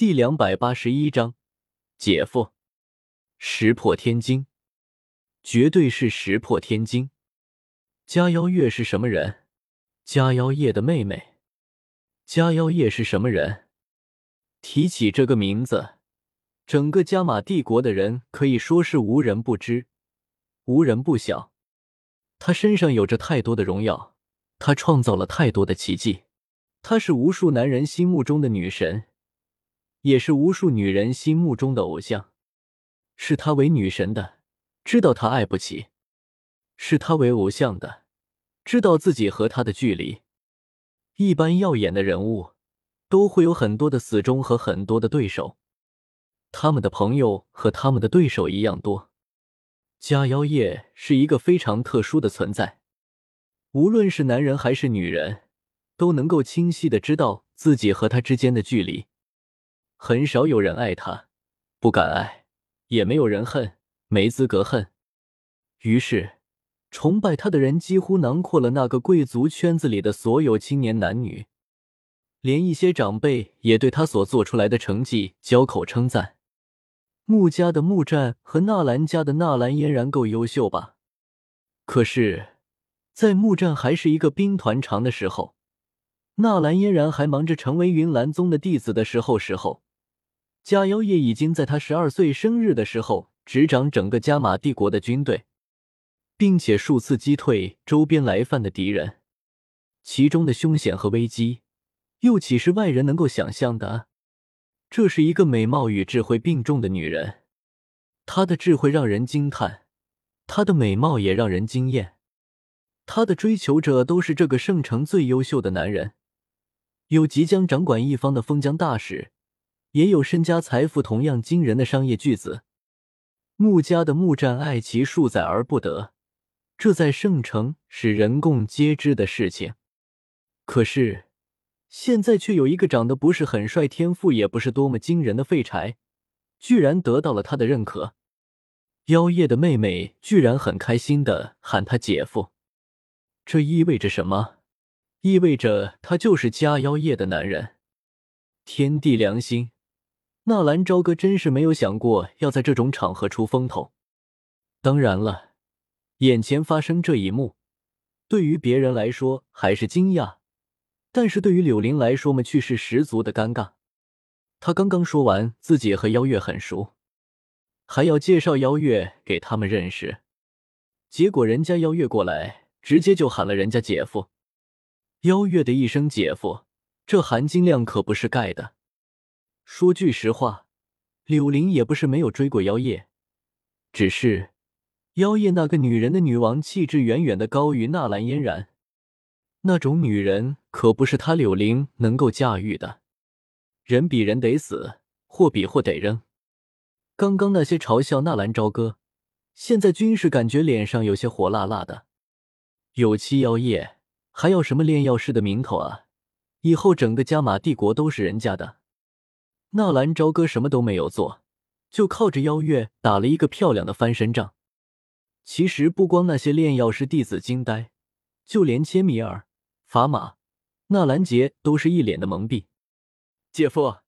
第两百八十一章，姐夫，石破天惊，绝对是石破天惊。加妖月是什么人？加妖夜的妹妹。加妖夜是什么人？提起这个名字，整个加玛帝国的人可以说是无人不知，无人不晓。他身上有着太多的荣耀，他创造了太多的奇迹。她是无数男人心目中的女神，也是无数女人心目中的偶像。视她为女神的，知道她爱不起；视她为偶像的，知道自己和她的距离。一般耀眼的人物，都会有很多的死忠和很多的对手，他们的朋友和他们的对手一样多。迦妖夜是一个非常特殊的存在，无论是男人还是女人。都能够清晰的知道自己和他之间的距离，很少有人爱他，不敢爱，也没有人恨，没资格恨。于是，崇拜他的人几乎囊括了那个贵族圈子里的所有青年男女，连一些长辈也对他所做出来的成绩交口称赞。穆家的穆战和纳兰家的纳兰嫣然够优秀吧？可是，在穆战还是一个兵团长的时候。纳兰嫣然还忙着成为云岚宗的弟子的时候，时候，迦妖夜已经在他十二岁生日的时候执掌整个加玛帝国的军队，并且数次击退周边来犯的敌人，其中的凶险和危机，又岂是外人能够想象的？这是一个美貌与智慧并重的女人，她的智慧让人惊叹，她的美貌也让人惊艳，她的追求者都是这个圣城最优秀的男人。有即将掌管一方的封疆大使，也有身家财富同样惊人的商业巨子。穆家的穆战爱其数载而不得，这在圣城是人共皆知的事情。可是现在却有一个长得不是很帅、天赋也不是多么惊人的废柴，居然得到了他的认可。妖夜的妹妹居然很开心的喊他姐夫，这意味着什么？意味着他就是家妖夜的男人。天地良心，纳兰朝歌真是没有想过要在这种场合出风头。当然了，眼前发生这一幕，对于别人来说还是惊讶，但是对于柳林来说嘛，却是十足的尴尬。他刚刚说完自己和妖月很熟，还要介绍妖月给他们认识，结果人家妖月过来，直接就喊了人家姐夫。妖月的一声“姐夫”，这含金量可不是盖的。说句实话，柳玲也不是没有追过妖夜，只是妖夜那个女人的女王气质远远的高于纳兰嫣然，那种女人可不是他柳玲能够驾驭的。人比人得死，货比货得扔。刚刚那些嘲笑纳兰朝歌，现在均是感觉脸上有些火辣辣的。有妻妖夜。还要什么炼药师的名头啊？以后整个加玛帝国都是人家的。纳兰朝歌什么都没有做，就靠着邀月打了一个漂亮的翻身仗。其实不光那些炼药师弟子惊呆，就连切米尔、法玛、纳兰杰都是一脸的懵逼。姐夫，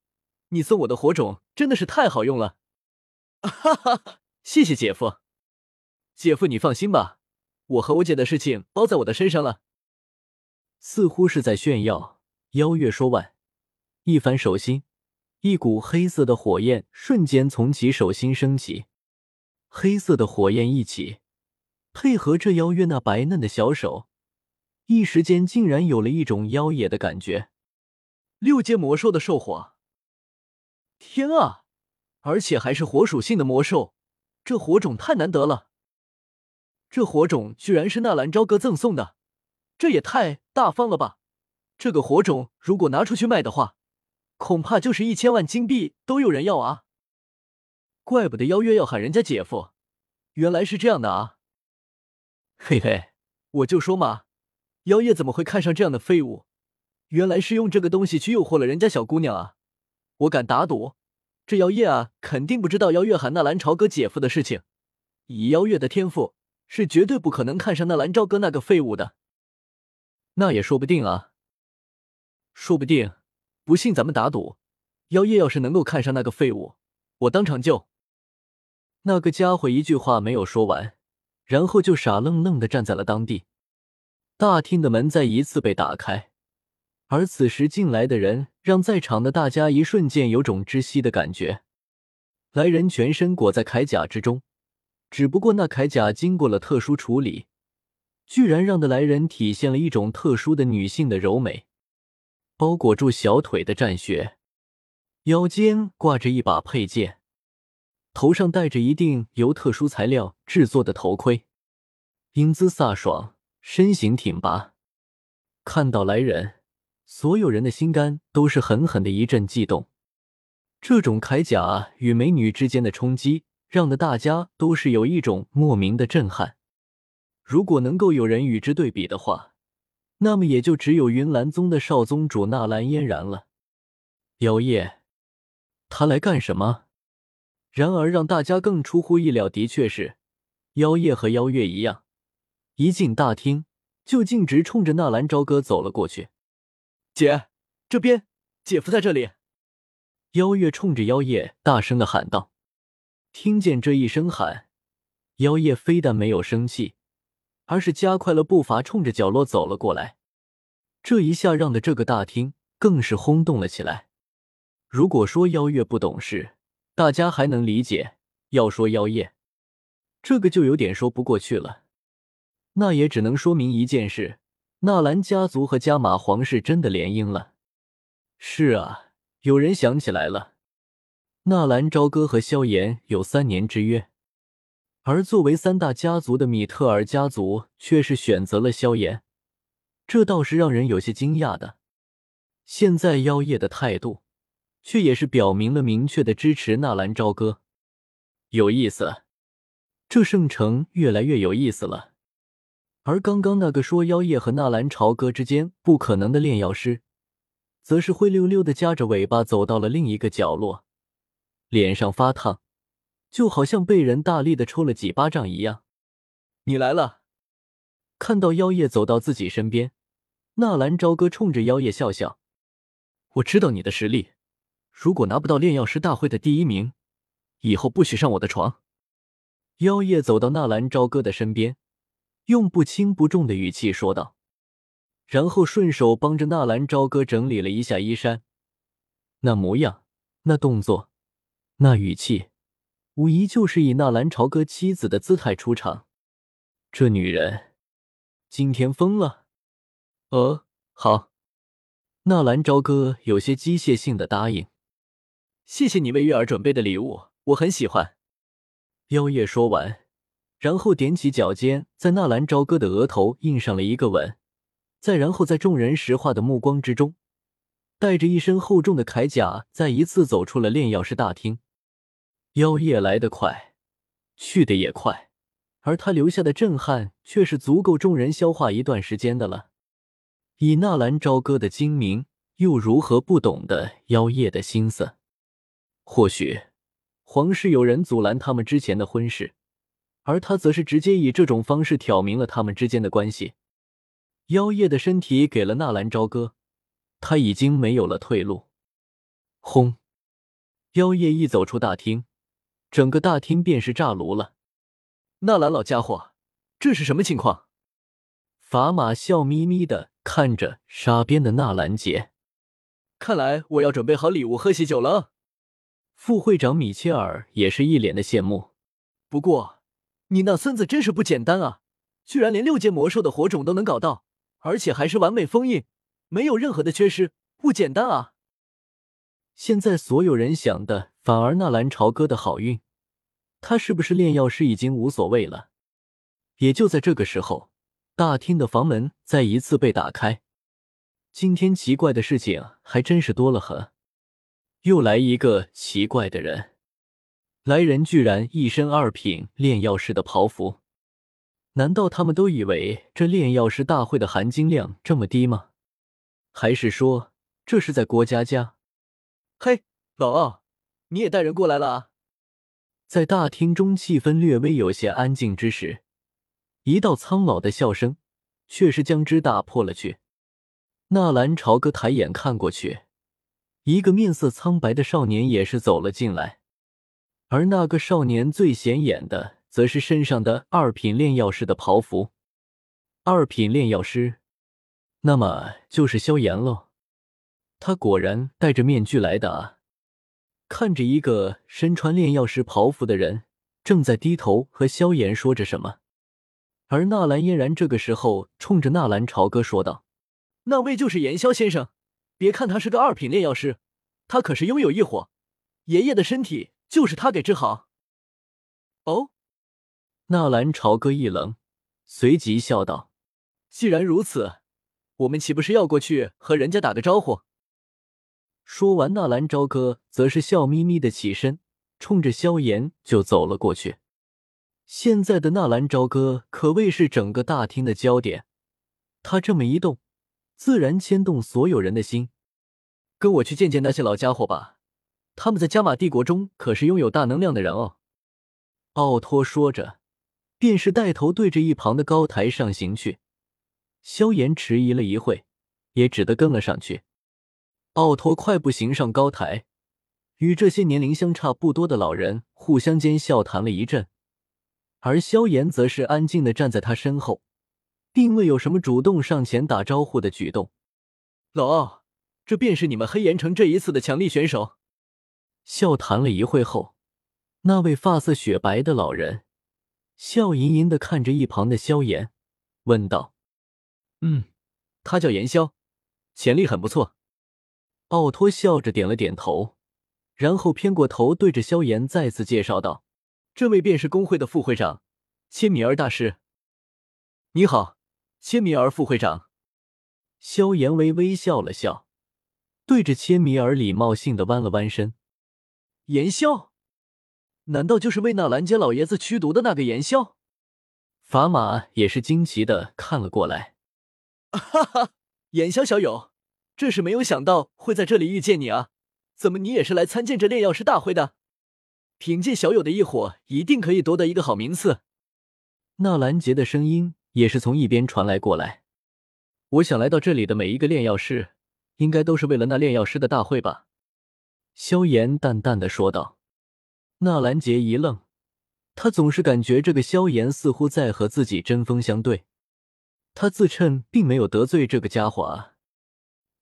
你送我的火种真的是太好用了！哈哈哈，谢谢姐夫。姐夫你放心吧，我和我姐的事情包在我的身上了。似乎是在炫耀。邀月说完，一翻手心，一股黑色的火焰瞬间从其手心升起。黑色的火焰一起，配合这邀月那白嫩的小手，一时间竟然有了一种妖冶的感觉。六阶魔兽的兽火，天啊！而且还是火属性的魔兽，这火种太难得了。这火种居然是纳兰朝歌赠送的。这也太大方了吧！这个火种如果拿出去卖的话，恐怕就是一千万金币都有人要啊！怪不得邀约要喊人家姐夫，原来是这样的啊！嘿嘿，我就说嘛，妖夜怎么会看上这样的废物？原来是用这个东西去诱惑了人家小姑娘啊！我敢打赌，这妖夜啊，肯定不知道邀月喊纳兰朝歌姐夫的事情。以妖月的天赋，是绝对不可能看上纳兰朝歌那个废物的。那也说不定啊，说不定，不信咱们打赌，妖夜要是能够看上那个废物，我当场就……那个家伙一句话没有说完，然后就傻愣愣的站在了当地。大厅的门再一次被打开，而此时进来的人让在场的大家一瞬间有种窒息的感觉。来人全身裹在铠甲之中，只不过那铠甲经过了特殊处理，居然让的来人体现了一种特殊的女性的柔美。包裹住小腿的战靴，腰间挂着一把佩剑，头上戴着一顶由特殊材料制作的头盔，英姿飒爽，身形挺拔。看到来人，所有人的心肝都是狠狠的一阵悸动。这种铠甲与美女之间的冲击，让的大家都是有一种莫名的震撼。如果能够有人与之对比的话，那么也就只有云岚宗的少宗主纳兰嫣然了。妖夜，他来干什么？然而让大家更出乎意料的确是，妖夜和妖月一样，一进大厅就径直冲着纳兰朝歌走了过去。姐，这边，姐夫在这里。妖月冲着妖夜大声的喊道。听见这一声喊，妖夜非但没有生气。而是加快了步伐，冲着角落走了过来。这一下让的这个大厅更是轰动了起来。如果说妖月不懂事，大家还能理解；要说妖夜，这个就有点说不过去了。那也只能说明一件事：纳兰家族和加玛皇室真的联姻了。是啊，有人想起来了，纳兰朝歌和萧炎有三年之约。而作为三大家族的米特尔家族却是选择了萧炎，这倒是让人有些惊讶的。现在妖夜的态度，却也是表明了明确的支持纳兰朝歌。有意思，这圣城越来越有意思了。而刚刚那个说妖夜和纳兰朝歌之间不可能的炼药师，则是灰溜溜的夹着尾巴走到了另一个角落，脸上发烫。就好像被人大力的抽了几巴掌一样。你来了！看到妖夜走到自己身边，纳兰朝歌冲着妖夜笑笑：“我知道你的实力，如果拿不到炼药师大会的第一名，以后不许上我的床。”妖夜走到纳兰朝歌的身边，用不轻不重的语气说道，然后顺手帮着纳兰朝歌整理了一下衣衫，那模样，那动作，那语气。无疑就是以纳兰朝歌妻子的姿态出场，这女人今天疯了。呃，好。纳兰朝歌有些机械性的答应。谢谢你为月儿准备的礼物，我很喜欢。妖夜说完，然后踮起脚尖，在纳兰朝歌的额头印上了一个吻，再然后在众人石化的目光之中，带着一身厚重的铠甲，再一次走出了炼药师大厅。妖夜来得快，去的也快，而他留下的震撼却是足够众人消化一段时间的了。以纳兰朝歌的精明，又如何不懂得妖夜的心思？或许皇室有人阻拦他们之前的婚事，而他则是直接以这种方式挑明了他们之间的关系。妖夜的身体给了纳兰朝歌，他已经没有了退路。轰！妖夜一走出大厅。整个大厅便是炸炉了。纳兰老家伙，这是什么情况？法玛笑眯眯的看着沙边的纳兰杰，看来我要准备好礼物喝喜酒了。副会长米切尔也是一脸的羡慕。不过，你那孙子真是不简单啊，居然连六阶魔兽的火种都能搞到，而且还是完美封印，没有任何的缺失，不简单啊！现在所有人想的。反而纳兰朝歌的好运，他是不是炼药师已经无所谓了。也就在这个时候，大厅的房门再一次被打开。今天奇怪的事情还真是多了很，又来一个奇怪的人。来人居然一身二品炼药师的袍服，难道他们都以为这炼药师大会的含金量这么低吗？还是说这是在郭家家？嘿，老二。你也带人过来了啊！在大厅中气氛略微有些安静之时，一道苍老的笑声却是将之打破了。去，纳兰朝歌抬眼看过去，一个面色苍白的少年也是走了进来，而那个少年最显眼的，则是身上的二品炼药师的袍服。二品炼药师，那么就是萧炎喽。他果然戴着面具来的啊！看着一个身穿炼药师袍服的人，正在低头和萧炎说着什么。而纳兰嫣然这个时候冲着纳兰朝歌说道：“那位就是炎萧先生，别看他是个二品炼药师，他可是拥有异火，爷爷的身体就是他给治好。”哦，纳兰朝歌一愣，随即笑道：“既然如此，我们岂不是要过去和人家打个招呼？”说完，纳兰朝歌则是笑眯眯的起身，冲着萧炎就走了过去。现在的纳兰朝歌可谓是整个大厅的焦点，他这么一动，自然牵动所有人的心。跟我去见见那些老家伙吧，他们在加玛帝国中可是拥有大能量的人哦。奥托说着，便是带头对着一旁的高台上行去。萧炎迟疑了一会，也只得跟了上去。奥托快步行上高台，与这些年龄相差不多的老人互相间笑谈了一阵，而萧炎则是安静的站在他身后，并未有什么主动上前打招呼的举动。老奥，这便是你们黑岩城这一次的强力选手。笑谈了一会后，那位发色雪白的老人笑盈盈的看着一旁的萧炎，问道：“嗯，他叫炎萧，潜力很不错。”奥托笑着点了点头，然后偏过头对着萧炎再次介绍道：“这位便是工会的副会长，切米尔大师。”“你好，切米尔副会长。”萧炎微微笑了笑，对着切米尔礼貌性的弯了弯身。“炎萧，难道就是为纳兰家老爷子驱毒的那个炎萧？”法玛也是惊奇的看了过来。“哈哈，炎萧小友。”这是没有想到会在这里遇见你啊！怎么你也是来参见这炼药师大会的？凭借小友的一火，一定可以夺得一个好名次。纳兰杰的声音也是从一边传来过来。我想来到这里的每一个炼药师，应该都是为了那炼药师的大会吧？萧炎淡淡的说道。纳兰杰一愣，他总是感觉这个萧炎似乎在和自己针锋相对。他自称并没有得罪这个家伙啊。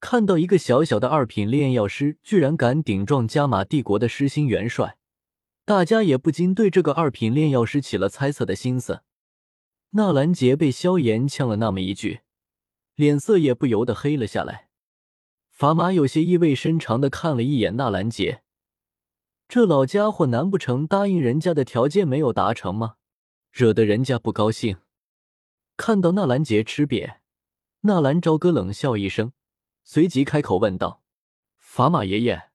看到一个小小的二品炼药师居然敢顶撞加玛帝国的失心元帅，大家也不禁对这个二品炼药师起了猜测的心思。纳兰杰被萧炎呛了那么一句，脸色也不由得黑了下来。法玛有些意味深长的看了一眼纳兰杰，这老家伙难不成答应人家的条件没有达成吗？惹得人家不高兴。看到纳兰杰吃瘪，纳兰朝歌冷笑一声。随即开口问道：“法马爷爷，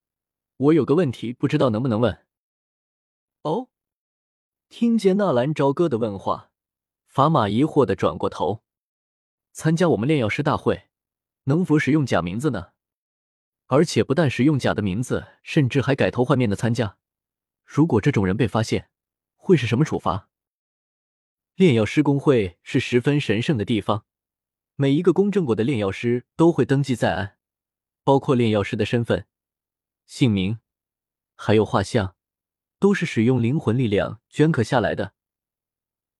我有个问题，不知道能不能问？”哦，听见纳兰朝歌的问话，法马疑惑的转过头：“参加我们炼药师大会，能否使用假名字呢？而且不但使用假的名字，甚至还改头换面的参加。如果这种人被发现，会是什么处罚？”炼药师公会是十分神圣的地方。每一个公证过的炼药师都会登记在案，包括炼药师的身份、姓名，还有画像，都是使用灵魂力量镌刻下来的。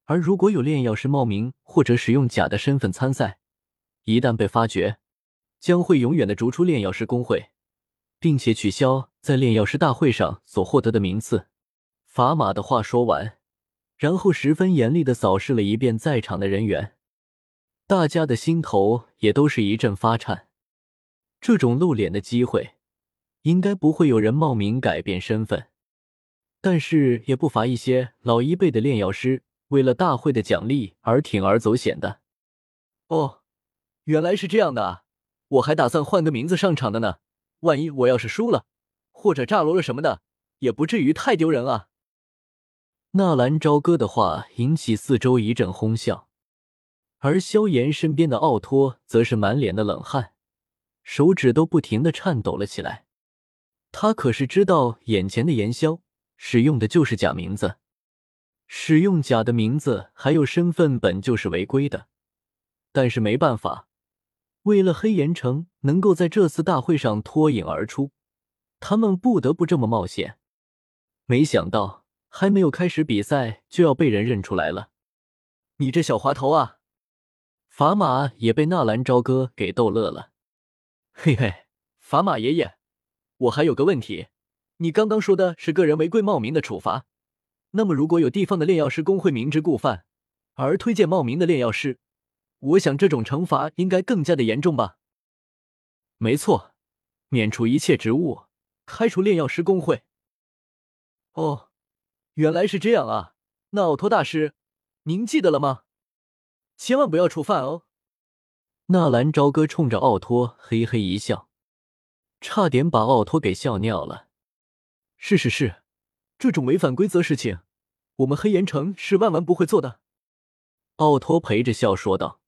而如果有炼药师冒名或者使用假的身份参赛，一旦被发觉，将会永远的逐出炼药师工会，并且取消在炼药师大会上所获得的名次。法马的话说完，然后十分严厉的扫视了一遍在场的人员。大家的心头也都是一阵发颤。这种露脸的机会，应该不会有人冒名改变身份，但是也不乏一些老一辈的炼药师为了大会的奖励而铤而走险的。哦，原来是这样的啊！我还打算换个名字上场的呢。万一我要是输了，或者炸楼了什么的，也不至于太丢人啊。纳兰朝歌的话引起四周一阵哄笑。而萧炎身边的奥托则是满脸的冷汗，手指都不停的颤抖了起来。他可是知道眼前的炎萧使用的就是假名字，使用假的名字还有身份本就是违规的。但是没办法，为了黑岩城能够在这次大会上脱颖而出，他们不得不这么冒险。没想到还没有开始比赛，就要被人认出来了。你这小滑头啊！砝码也被纳兰朝歌给逗乐了。嘿嘿，砝码爷爷，我还有个问题，你刚刚说的是个人违规冒名的处罚，那么如果有地方的炼药师工会明知故犯而推荐冒名的炼药师，我想这种惩罚应该更加的严重吧？没错，免除一切职务，开除炼药师工会。哦，原来是这样啊！那奥托大师，您记得了吗？千万不要触犯哦！纳兰朝歌冲着奥托嘿嘿一笑，差点把奥托给笑尿了。是是是，这种违反规则事情，我们黑岩城是万万不会做的。奥托陪着笑说道。